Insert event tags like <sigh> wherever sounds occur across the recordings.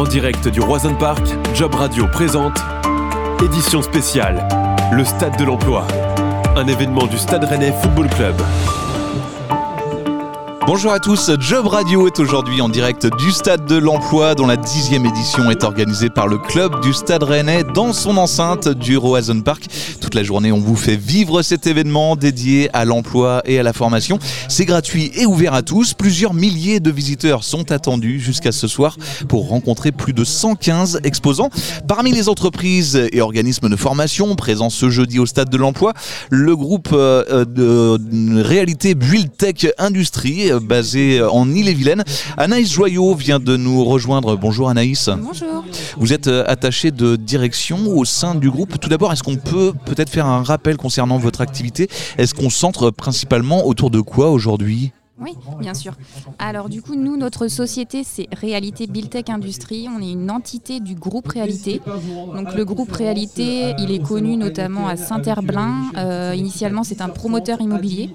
En direct du Roison Park, Job Radio présente Édition spéciale, le Stade de l'Emploi. Un événement du Stade Rennais Football Club. Bonjour à tous, Job Radio est aujourd'hui en direct du Stade de l'Emploi dont la dixième édition est organisée par le club du Stade Rennais dans son enceinte du Roazhon Park. Toute la journée, on vous fait vivre cet événement dédié à l'emploi et à la formation. C'est gratuit et ouvert à tous. Plusieurs milliers de visiteurs sont attendus jusqu'à ce soir pour rencontrer plus de 115 exposants. Parmi les entreprises et organismes de formation présents ce jeudi au Stade de l'Emploi, le groupe euh, de réalité Build Tech Industrie basé en Ille-et-Vilaine. Anaïs Joyot vient de nous rejoindre. Bonjour Anaïs. Bonjour. Vous êtes euh, attachée de direction au sein du groupe. Tout d'abord, est-ce qu'on peut peut-être faire un rappel concernant votre activité? Est-ce qu'on centre principalement autour de quoi aujourd'hui? Oui, bien sûr. Alors du coup, nous, notre société, c'est Réalité Buildtech Industrie. On est une entité du groupe Réalité. Donc le groupe Réalité, il est connu notamment à Saint-Herblain. Euh, initialement, c'est un promoteur immobilier.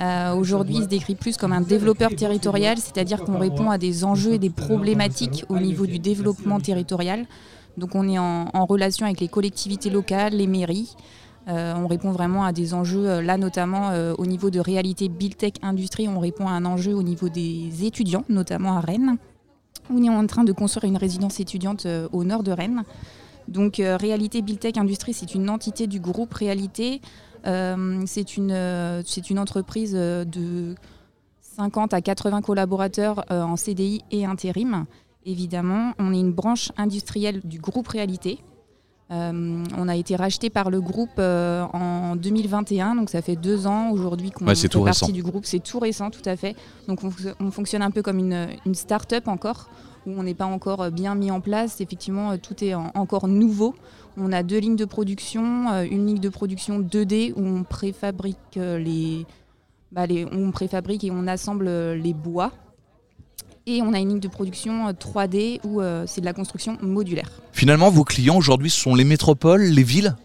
Euh, aujourd'hui, il se décrit plus comme un développeur territorial, c'est-à-dire qu'on répond à des enjeux et des problématiques au niveau du développement territorial. Donc on est en, en relation avec les collectivités locales, les mairies. Euh, on répond vraiment à des enjeux, euh, là notamment euh, au niveau de réalité Build Tech Industrie, on répond à un enjeu au niveau des étudiants, notamment à Rennes. On est en train de construire une résidence étudiante au nord de Rennes. Donc Réalité Build Tech Industrie, c'est une entité du groupe Réalité. c'est une entreprise de 50 à 80 collaborateurs en CDI et intérim. Évidemment, on est une branche industrielle du groupe Réalité. Euh, on a été racheté par le groupe euh, en 2021, donc ça fait deux ans aujourd'hui qu'on fait partie du groupe. C'est tout récent, tout à fait. Donc on, fonctionne un peu comme une, start-up encore, où on n'est pas encore bien mis en place. Effectivement, tout est encore nouveau. On a deux lignes de production, euh, une ligne de production 2D où on préfabrique bah, les, on préfabrique et on assemble les bois et on a une ligne de production 3D euh, où euh, c'est de la construction modulaire. Finalement, vos clients aujourd'hui sont les métropoles, les villes?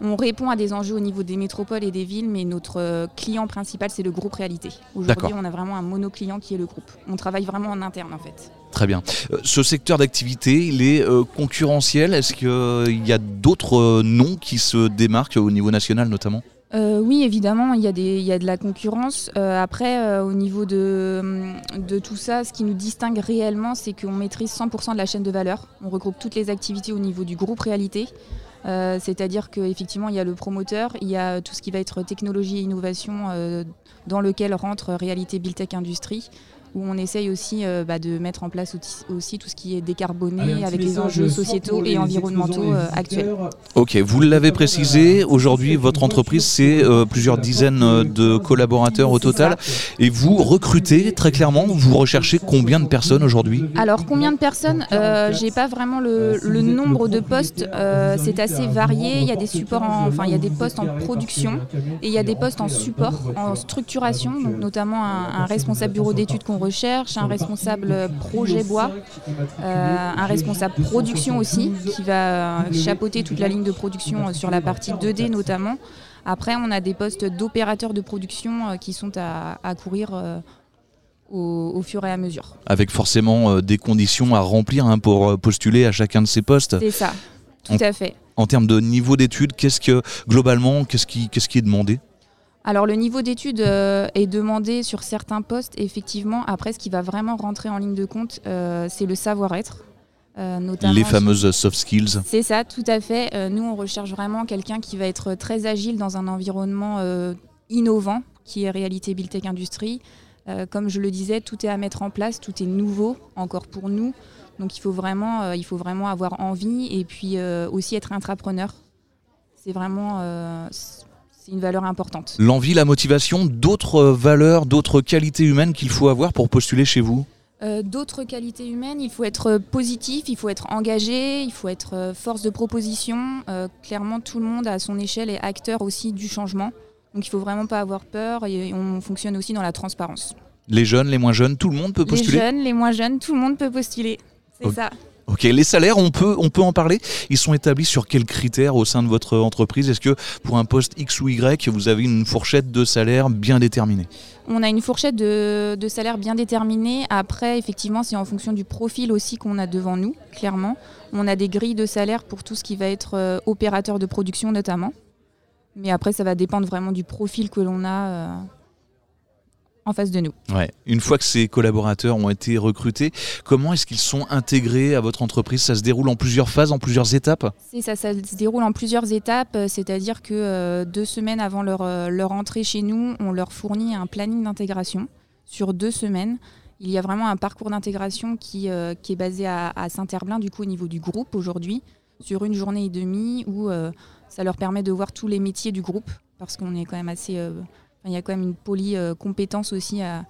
On répond à des enjeux au niveau des métropoles et des villes, mais notre euh, client principal, c'est le groupe Réalité. Aujourd'hui, on a vraiment un monoclient qui est le groupe. On travaille vraiment en interne, en fait. Très bien. ce secteur d'activité, il est concurrentiel? Est-ce qu'il y a d'autres noms qui se démarquent au niveau national, notamment? Euh, oui, évidemment, il y, a y a de la concurrence. Euh, après, euh, au niveau de, de, tout ça, ce qui nous distingue réellement, c'est qu'on maîtrise 100% de la chaîne de valeur. On regroupe toutes les activités au niveau du groupe Réalité. C'est-à-dire qu'effectivement, il y a le promoteur, il y a tout ce qui va être technologie et innovation dans lequel rentre Réalité Build Tech Industrie où on essaye aussi euh, bah, de mettre en place aussi tout ce qui est décarboné avec les enjeux sociétaux et environnementaux euh, actuels. Ok, vous l'avez précisé, aujourd'hui votre entreprise c'est euh, plusieurs dizaines de collaborateurs au total. Et vous recrutez très clairement, vous recherchez combien de personnes aujourd'hui? Alors combien de personnes? J'ai pas vraiment le, nombre de postes, c'est assez varié, il y a des supports enfin il y a des postes en production et il y a des postes en support, en structuration, notamment un, un responsable bureau d'études qu'on recherche, un responsable projet bois, euh, un responsable production aussi, qui va chapeauter toute la ligne de production euh, sur la partie 2D notamment. Après, on a des postes d'opérateurs de production euh, qui sont à, courir. au, fur et à mesure. Avec forcément des conditions à remplir hein, pour postuler à chacun de ces postes. C'est ça, tout à fait. En termes de niveau d'études, qu'est-ce que globalement, qu'est-ce qui, qu'est-ce qui est demandé? Alors le niveau d'études euh, est demandé sur certains postes, effectivement. Après, ce qui va vraiment rentrer en ligne de compte, euh, c'est le savoir-être. Euh, Les fameuses soft skills. C'est ça, tout à fait. nous, on recherche vraiment quelqu'un qui va être très agile dans un environnement innovant, qui est réalité Build Tech Industrie. comme je le disais, tout est à mettre en place, tout est nouveau encore pour nous. Donc il faut vraiment, il faut vraiment avoir envie et puis aussi être intrapreneur. C'est vraiment c'est une valeur importante. L'envie, la motivation, d'autres valeurs, d'autres qualités humaines qu'il faut avoir pour postuler chez vous? Euh, D'autres qualités humaines, il faut être positif, il faut être engagé, il faut être euh, force de proposition. Euh, clairement, tout le monde à son échelle est acteur aussi du changement. Donc il ne faut vraiment pas avoir peur et on fonctionne aussi dans la transparence. Les jeunes, les moins jeunes, tout le monde peut postuler? Les jeunes, les moins jeunes, tout le monde peut postuler. C'est ça. Ok, les salaires, on peut, on peut en parler. Ils sont établis sur quels critères au sein de votre entreprise? Est-ce que pour un poste X ou Y, vous avez une fourchette de salaire bien déterminée? On a une fourchette de, de salaire bien déterminée. Après, effectivement, c'est en fonction du profil aussi qu'on a devant nous, clairement. On a des grilles de salaire pour tout ce qui va être euh, opérateur de production notamment. Mais après, ça va dépendre vraiment du profil que l'on a. en face de nous. Ouais. Une fois que ces collaborateurs ont été recrutés, comment est-ce qu'ils sont intégrés à votre entreprise? Ça se déroule en plusieurs phases, en plusieurs étapes? Ça, ça se déroule en plusieurs étapes, euh, c'est-à-dire que euh, deux semaines avant leur, euh, leur entrée chez nous, on leur fournit un planning d'intégration sur deux semaines. Il y a vraiment un parcours d'intégration qui, euh, qui est basé à, à Saint-Herblain, du coup au niveau du groupe aujourd'hui, sur une journée et demie où euh, ça leur permet de voir tous les métiers du groupe, parce qu'on est quand même assez... euh, il y a quand même une polycompétence aussi à,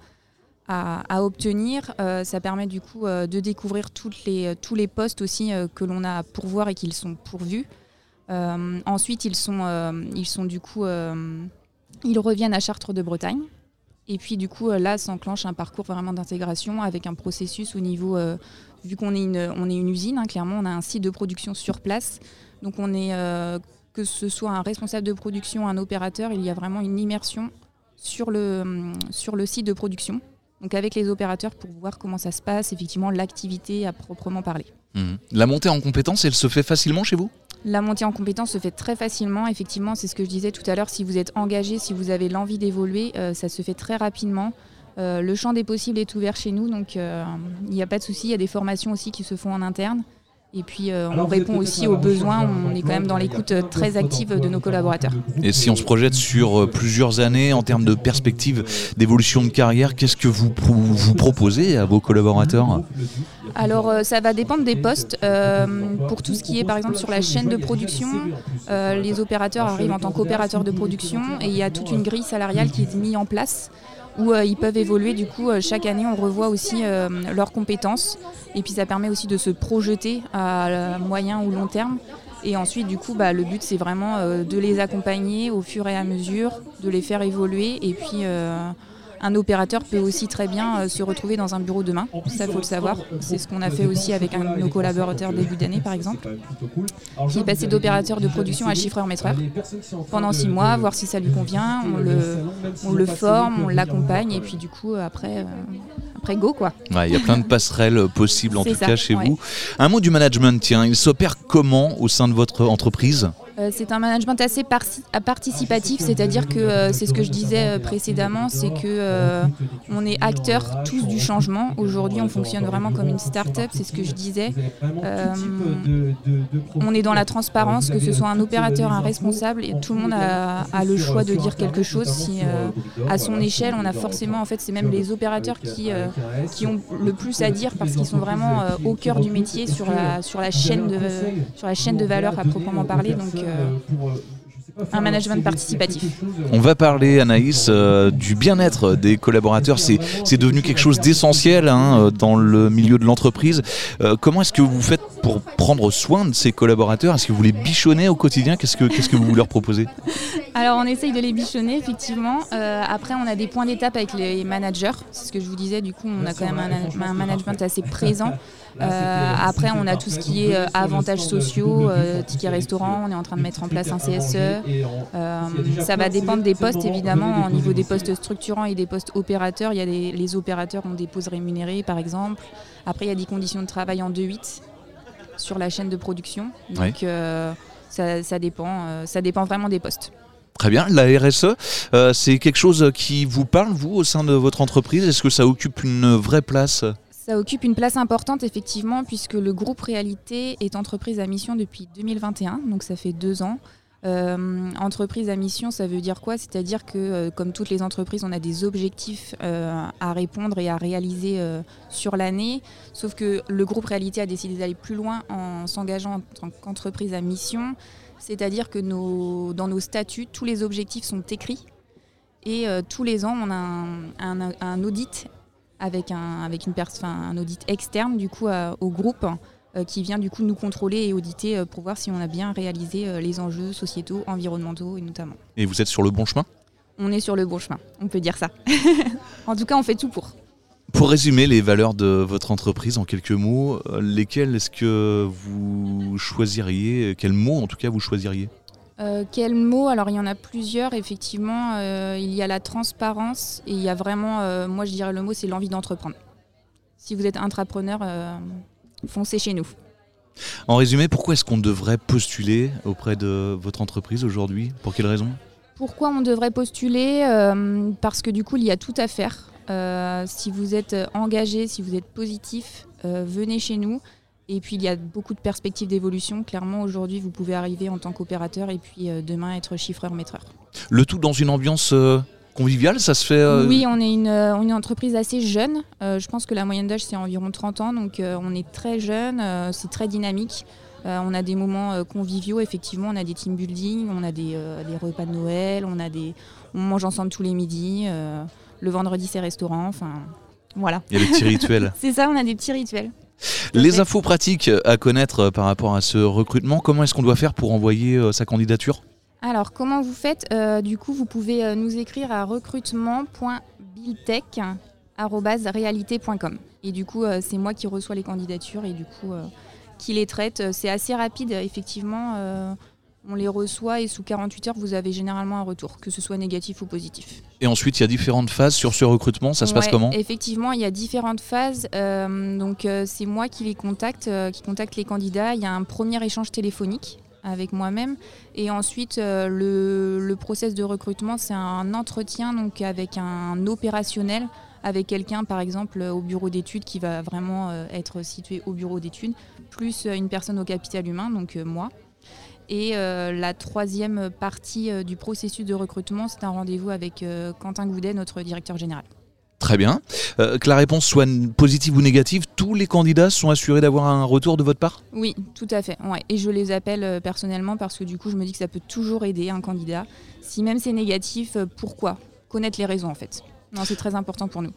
à, obtenir. Euh, ça permet du coup euh, de découvrir les, tous les postes aussi euh, que l'on a à pourvoir et qu'ils sont pourvus. Euh, ensuite, ils sont, euh, ils sont du coup, euh, ils reviennent à Chartres de Bretagne. Et puis du coup, euh, là, s'enclenche un parcours vraiment d'intégration avec un processus au niveau, euh, vu qu'on est une, on est une usine, hein, clairement, on a un site de production sur place. Donc on est, euh, que ce soit un responsable de production, un opérateur, il y a vraiment une immersion sur le, sur le site de production. Donc avec les opérateurs pour voir comment ça se passe, effectivement l'activité à proprement parler. Mhm. La montée en compétences, elle se fait facilement chez vous? La montée en compétence se fait très facilement. Effectivement, c'est ce que je disais tout à l'heure. Si vous êtes engagé, si vous avez l'envie d'évoluer, euh, ça se fait très rapidement. Euh, le champ des possibles est ouvert chez nous, donc euh, il n'y a pas de souci. Il y a des formations aussi qui se font en interne. Et puis euh, on répond aussi aux besoins. On est quand même dans l'écoute euh, très active de nos collaborateurs. Et si on se projette sur euh, plusieurs années en termes de perspective d'évolution de carrière, qu'est-ce que vous, pro- vous proposez à vos collaborateurs Alors euh, ça va dépendre des postes. Euh, pour tout ce qui est par exemple sur la chaîne de production, euh, les opérateurs arrivent en tant qu'opérateurs de production et il y a toute une grille salariale qui est mise en place où euh, ils peuvent évoluer. Du coup, euh, chaque année, on revoit aussi euh, leurs compétences et puis ça permet aussi de se projeter à euh, moyen ou long terme. Et ensuite, du coup, bah, le but, c'est vraiment euh, de les accompagner au fur et à mesure, de les faire évoluer. Et puis, euh, un opérateur peut aussi très bien euh, se retrouver dans un bureau demain. Ça, faut le savoir. C'est ce qu'on a fait aussi avec un de nos collaborateurs début d'année, par exemple, qui est passé d'opérateur de production à chiffreur-maîtreur pendant six mois, voir si ça lui convient. On le, on le forme, on l'accompagne, et puis du coup, après, euh, après go, quoi. Ouais, Il y a plein de passerelles possibles en tout ça, cas chez ouais. vous. Un mot du management, tiens, il s'opère comment au sein de votre entreprise? Euh, c'est un management assez participatif, c'est-à-dire que euh, c'est ce que je disais euh, précédemment, c'est que euh, on est acteurs tous du changement. Aujourd'hui, on fonctionne vraiment comme une start-up, c'est ce que je disais. Euh, on est dans la transparence, que ce soit un opérateur, un responsable, et tout le monde a, le choix de dire quelque chose. Si, euh, à son échelle, on a forcément, en fait, c'est même les opérateurs qui, euh, ont le plus à dire parce qu'ils sont vraiment euh, au cœur du métier sur la, sur la chaîne de, sur la chaîne de valeur à proprement parler. Euh, un management participatif. On va parler, Anaïs, euh, du bien-être des collaborateurs. C'est c'est devenu quelque chose d'essentiel hein, euh, dans le milieu de l'entreprise. Euh, comment est-ce que vous faites pour prendre soin de ces collaborateurs? Est-ce que vous les bichonnez au quotidien? Qu'est-ce que qu'est-ce que vous leur proposez? Alors on essaye de les bichonner effectivement. Euh, après on a des points d'étape avec les managers. C'est ce que je vous disais. Du coup on a quand même un, un management assez présent. <laughs> Euh, après on a tout ce qui est euh, avantages sociaux, euh, tickets restaurant. On est en train de mettre en place un CSE. Euh, ça va dépendre des postes évidemment. Au niveau des postes structurants et des postes opérateurs, il y a des, les opérateurs ont des pauses rémunérées par exemple. Après il y a des conditions de travail en 2-8 sur la chaîne de production. Donc euh, ça, ça dépend. euh, ça dépend vraiment des postes. Très bien. La RSE, euh, c'est quelque chose qui vous parle, vous, au sein de votre entreprise? Est-ce que ça occupe une vraie place? Ça occupe une place importante effectivement puisque le groupe Réalité est entreprise à mission depuis 2021, donc ça fait deux ans. Euh, entreprise à mission, ça veut dire quoi? C'est-à-dire que euh, comme toutes les entreprises, on a des objectifs à répondre et à réaliser sur l'année. Sauf que le groupe Réalité a décidé d'aller plus loin en s'engageant en tant qu'entreprise à mission. C'est-à-dire que nos, dans nos statuts, tous les objectifs sont écrits. Et euh, tous les ans, on a un, un- un audit avec un, avec une pers- enfin, un audit externe du coup à- au groupe euh, qui vient du coup nous contrôler et auditer euh, pour voir si on a bien réalisé euh, les enjeux sociétaux, environnementaux et notamment. Et vous êtes sur le bon chemin? On est sur le bon chemin, on peut dire ça. <laughs> en tout cas, on fait tout pour. Pour résumer les valeurs de votre entreprise en quelques mots, euh, lesquelles est-ce que vous choisiriez Quels mots en tout cas vous choisiriez? Euh, quel mot Alors il y en a plusieurs, effectivement. Euh, il y a la transparence et il y a vraiment, euh, moi je dirais le mot, c'est l'envie d'entreprendre. Si vous êtes intrapreneur, foncez chez nous. En résumé, pourquoi est-ce qu'on devrait postuler auprès de votre entreprise aujourd'hui? Pour quelles raisons Pourquoi on devrait postuler? Parce que du coup, il y a tout à faire. Si vous êtes engagé, si vous êtes positif, venez chez nous. Et puis il y a beaucoup de perspectives d'évolution. Clairement, aujourd'hui, vous pouvez arriver en tant qu'opérateur et puis euh, demain être chiffreur-maîtreur. Le tout dans une ambiance euh, conviviale, ça se fait euh, Oui, on est une, une, entreprise assez jeune. je pense que la moyenne d'âge, c'est environ 30 ans. Donc on est très jeune, c'est très dynamique. on a des moments conviviaux, effectivement. On a des team building, on a des, des, repas de Noël, on, a des, on mange ensemble tous les midis. Le vendredi, c'est restaurant. Enfin, voilà. Il y a des petits <laughs> rituels. c'est ça, on a des petits rituels. Les infos pratiques à connaître euh, par rapport à ce recrutement, comment est-ce qu'on doit faire pour envoyer euh, sa candidature? Alors, comment vous faites? Euh, Du coup, vous pouvez nous écrire à recrutement.biltech.com. Et du coup, c'est moi qui reçois les candidatures et du coup, qui les traite. C'est assez rapide, effectivement on les reçoit et sous 48 heures, vous avez généralement un retour, que ce soit négatif ou positif. Et ensuite, il y a différentes phases sur ce recrutement, ça se passe comment? Effectivement, il y a différentes phases. Euh, donc, euh, c'est moi qui les contacte, euh, qui contacte les candidats. Il y a un premier échange téléphonique avec moi-même. Et ensuite, le, le, process de recrutement, c'est un entretien donc avec un opérationnel, avec quelqu'un, par exemple, au bureau d'études qui va vraiment être situé au bureau d'études, plus une personne au capital humain, donc moi. Et euh, la troisième partie euh, du processus de recrutement, c'est un rendez-vous avec euh, Quentin Goudet, notre directeur général. Très bien. que la réponse soit positive ou négative, tous les candidats sont assurés d'avoir un retour de votre part? Oui, tout à fait. Et je les appelle personnellement parce que du coup, je me dis que ça peut toujours aider un candidat. Si même c'est négatif, pourquoi? Connaître les raisons en fait. Non, c'est très important pour nous.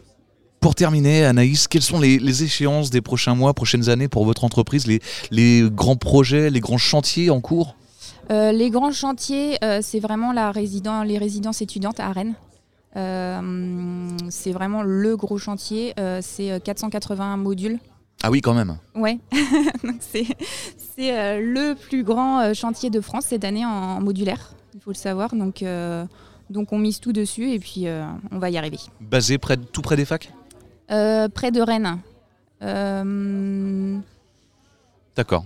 Pour terminer, Anaïs, quelles sont les, échéances des prochains mois, prochaines années pour votre entreprise, les grands projets, les grands chantiers en cours? Les grands chantiers, euh, c'est vraiment la les résidences étudiantes à Rennes. Euh, c'est vraiment le gros chantier. c'est 481 modules. Ah oui, quand même. Ouais, <laughs> c'est le plus grand chantier de France cette année en, modulaire, il faut le savoir. Donc, donc on mise tout dessus et puis on va y arriver. Basé près tout près des facs? Près de Rennes. D'accord.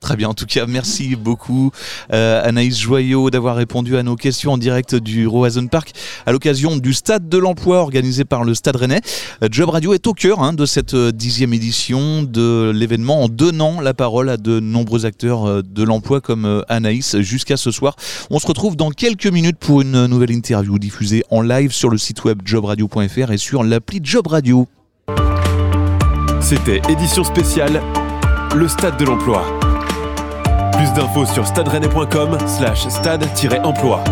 Très bien, en tout cas, merci beaucoup euh, Anaïs Joyot d'avoir répondu à nos questions en direct du Roazhon Park à l'occasion du Stade de l'Emploi organisé par le Stade Rennais. Euh, Job Radio est au cœur hein, de cette euh, dixième édition de l'événement en donnant la parole à de nombreux acteurs de l'emploi comme Anaïs jusqu'à ce soir. On se retrouve dans quelques minutes pour une nouvelle interview diffusée en live sur le site web jobradio.fr et sur l'appli Job Radio. C'était édition spéciale, le Stade de l'Emploi. Plus d'infos sur stade slash stade-emploi.